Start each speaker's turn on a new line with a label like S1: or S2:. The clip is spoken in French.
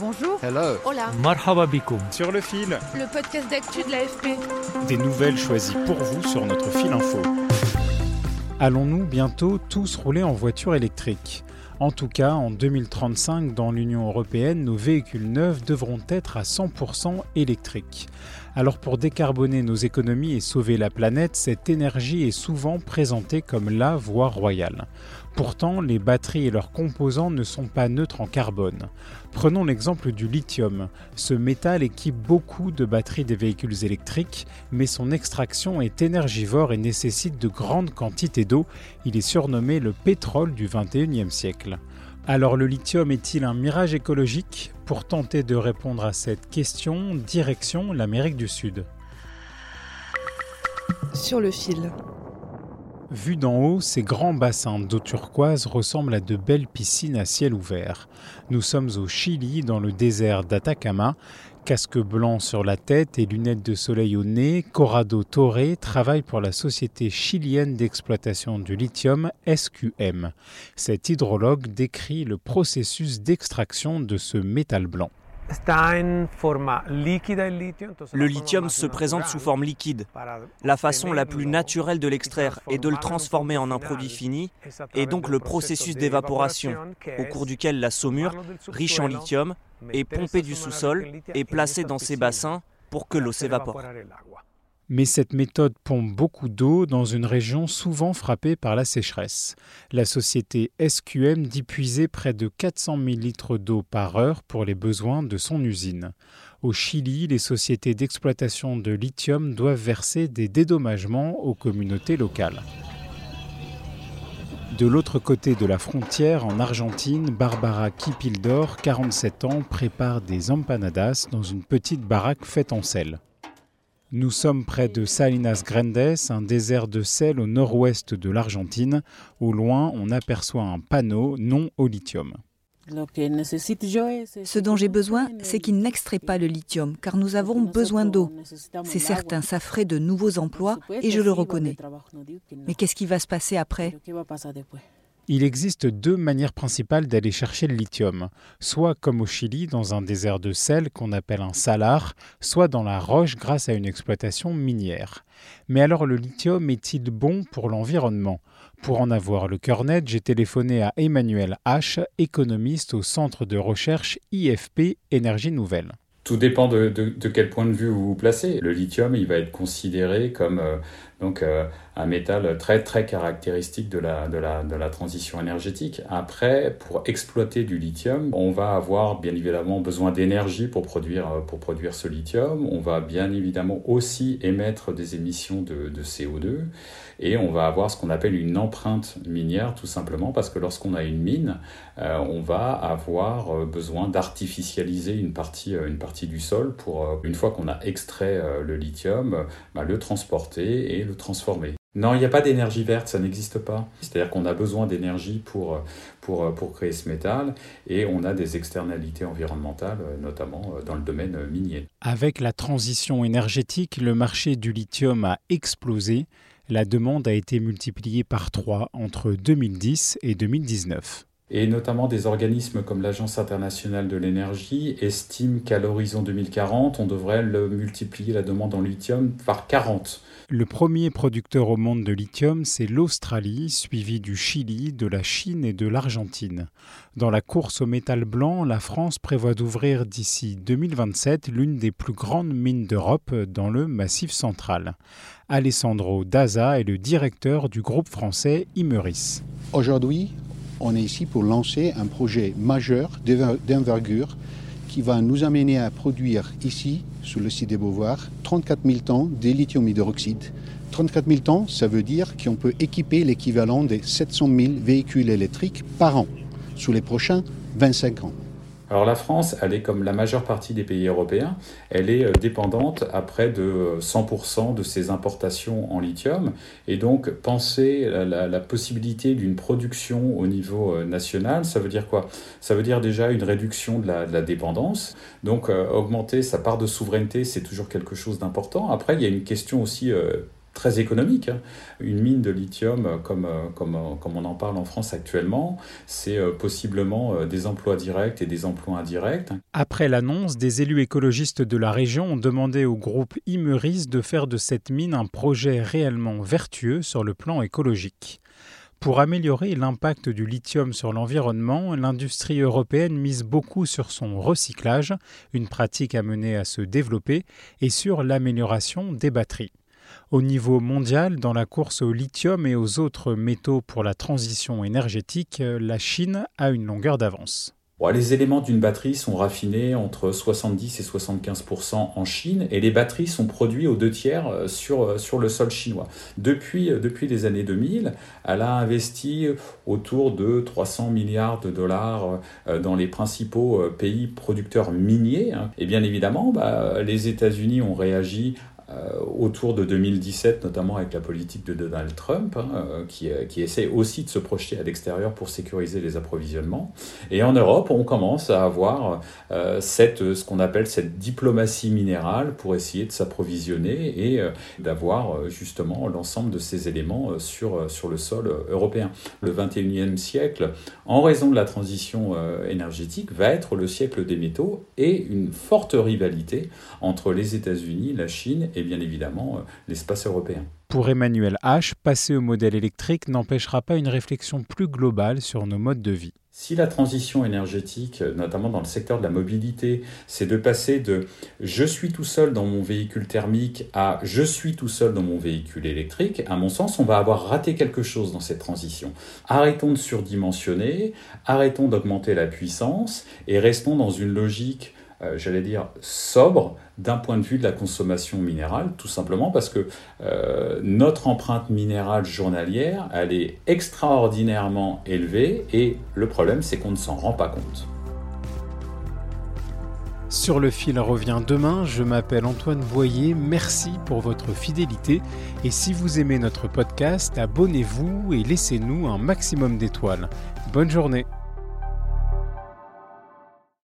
S1: Bonjour.
S2: Hello.
S1: Hola.
S3: Marhaba
S4: Sur le fil.
S1: Le podcast d'actu de l'AFP.
S4: Des nouvelles choisies pour vous sur notre fil info. Allons-nous bientôt tous rouler en voiture électrique? En tout cas, en 2035, dans l'Union européenne, nos véhicules neufs devront être à 100% électriques. Alors pour décarboner nos économies et sauver la planète, cette énergie est souvent présentée comme la voie royale. Pourtant, les batteries et leurs composants ne sont pas neutres en carbone. Prenons l'exemple du lithium. Ce métal équipe beaucoup de batteries des véhicules électriques, mais son extraction est énergivore et nécessite de grandes quantités d'eau. Il est surnommé le pétrole du 21e siècle. Alors le lithium est-il un mirage écologique Pour tenter de répondre à cette question, direction l'Amérique du Sud.
S1: Sur le fil.
S4: Vu d'en haut, ces grands bassins d'eau turquoise ressemblent à de belles piscines à ciel ouvert. Nous sommes au Chili, dans le désert d'Atacama. Casque blanc sur la tête et lunettes de soleil au nez, Corrado Torre travaille pour la société chilienne d'exploitation du lithium SQM. Cet hydrologue décrit le processus d'extraction de ce métal blanc.
S5: Le lithium se présente sous forme liquide. La façon la plus naturelle de l'extraire est de le transformer en un produit fini, et donc le processus d'évaporation, au cours duquel la saumure, riche en lithium, est pompée du sous-sol et placée dans ces bassins pour que l'eau s'évapore.
S4: Mais cette méthode pompe beaucoup d'eau dans une région souvent frappée par la sécheresse. La société SQM dit puiser près de 400 000 litres d'eau par heure pour les besoins de son usine. Au Chili, les sociétés d'exploitation de lithium doivent verser des dédommagements aux communautés locales. De l'autre côté de la frontière, en Argentine, Barbara Kipildor, 47 ans, prépare des empanadas dans une petite baraque faite en sel. Nous sommes près de Salinas Grandes, un désert de sel au nord-ouest de l'Argentine. Au loin, on aperçoit un panneau non au lithium.
S6: Ce dont j'ai besoin, c'est qu'il n'extrait pas le lithium, car nous avons besoin d'eau. C'est certain, ça ferait de nouveaux emplois, et je le reconnais. Mais qu'est-ce qui va se passer après
S4: il existe deux manières principales d'aller chercher le lithium, soit comme au Chili dans un désert de sel qu'on appelle un salar, soit dans la roche grâce à une exploitation minière. Mais alors le lithium est-il bon pour l'environnement? Pour en avoir le cœur net, j'ai téléphoné à Emmanuel H, économiste au centre de recherche IFP Énergie Nouvelle.
S7: Tout dépend de, quel point de vue vous vous placez. Le lithium, il va être considéré comme euh, donc euh, un métal très très caractéristique de la, transition énergétique. Après, pour exploiter du lithium, on va avoir bien évidemment besoin d'énergie pour produire, euh, ce lithium. On va bien évidemment aussi émettre des émissions de, de CO2 et on va avoir ce qu'on appelle une empreinte minière tout simplement parce que lorsqu'on a une mine, euh, on va avoir besoin d'artificialiser une partie, du sol pour, une fois qu'on a extrait le lithium, bah, le transporter transformer. Non, il n'y a pas d'énergie verte, ça n'existe pas. C'est-à-dire qu'on a besoin d'énergie pour, pour, pour créer ce métal et on a des externalités environnementales, notamment dans le domaine minier.
S4: Avec la transition énergétique, le marché du lithium a explosé. La demande a été multipliée par 3 entre 2010 et 2019.
S7: Et notamment des organismes comme l'Agence internationale de l'énergie estiment qu'à l'horizon 2040, on devrait le multiplier la demande en lithium par 40.
S4: Le premier producteur au monde de lithium, c'est l'Australie, suivi du Chili, de la Chine et de l'Argentine. Dans la course au métal blanc, la France prévoit d'ouvrir d'ici 2027 l'une des plus grandes mines d'Europe dans le Massif central. Alessandro Daza est le directeur du groupe français Imeris.
S8: Aujourd'hui, on est ici pour lancer un projet majeur d'envergure qui va nous amener à produire ici, sur le site des Beauvoirs, 34 000 tonnes de lithium hydroxyde. 34 000 tonnes, ça veut dire qu'on peut équiper l'équivalent des 700 000 véhicules électriques par an sur les prochains 25 ans.
S7: Alors la France, elle est comme la majeure partie des pays européens, elle est euh, dépendante à près de 100% de ses importations en lithium. Et donc penser la, possibilité d'une production au niveau euh, national, ça veut dire quoi? Ça veut dire déjà une réduction de la, dépendance. Donc euh, augmenter sa part de souveraineté, c'est toujours quelque chose d'important. Après, il y a une question aussi très économique. Hein. Une mine de lithium, comme, comme, comme on en parle en France actuellement, c'est possiblement des emplois directs et des emplois indirects.
S4: Après l'annonce, des élus écologistes de la région ont demandé au groupe Imeris de faire de cette mine un projet réellement vertueux sur le plan écologique. Pour améliorer l'impact du lithium sur l'environnement, l'industrie européenne mise beaucoup sur son recyclage, une pratique amenée à se développer, et sur l'amélioration des batteries. Au niveau mondial, dans la course au lithium et aux autres métaux pour la transition énergétique, la Chine a une longueur d'avance
S7: les éléments d'une batterie sont raffinés entre 70 et 75% en Chine et les batteries sont produites aux deux tiers euh, sur, euh, sur le sol chinois. Depuis, euh, depuis les années 2000, elle a investi autour de 300 milliards de dollars dans les principaux pays producteurs miniers. Hein. Et bien évidemment, bah, les États-Unis ont réagi autour de 2017, notamment avec la politique de Donald Trump, hein, euh, qui, euh, qui, essaie aussi de se projeter à l'extérieur pour sécuriser les approvisionnements. Et en Europe, on commence à avoir cette, ce qu'on appelle cette diplomatie minérale pour essayer de s'approvisionner et d'avoir justement l'ensemble de ces éléments sur, sur le sol européen. Le 21e siècle, en raison de la transition énergétique, va être le siècle des métaux et une forte rivalité entre les États-Unis, la Chine et bien évidemment euh, l'espace européen.
S4: Pour Emmanuel H., passer au modèle électrique n'empêchera pas une réflexion plus globale sur nos modes de vie.
S7: Si la transition énergétique, notamment dans le secteur de la mobilité, c'est de passer de je suis tout seul dans mon véhicule thermique à je suis tout seul dans mon véhicule électrique, à mon sens, on va avoir raté quelque chose dans cette transition. Arrêtons de surdimensionner, arrêtons d'augmenter la puissance et restons dans une logique euh, j'allais dire, sobre d'un point de vue de la consommation minérale, tout simplement parce que euh, notre empreinte minérale journalière, elle est extraordinairement élevée et le problème, c'est qu'on ne s'en rend pas compte.
S4: Sur le fil revient demain, je m'appelle Antoine Boyer, merci pour votre fidélité et si vous aimez notre podcast, abonnez-vous et laissez-nous un maximum d'étoiles. Bonne journée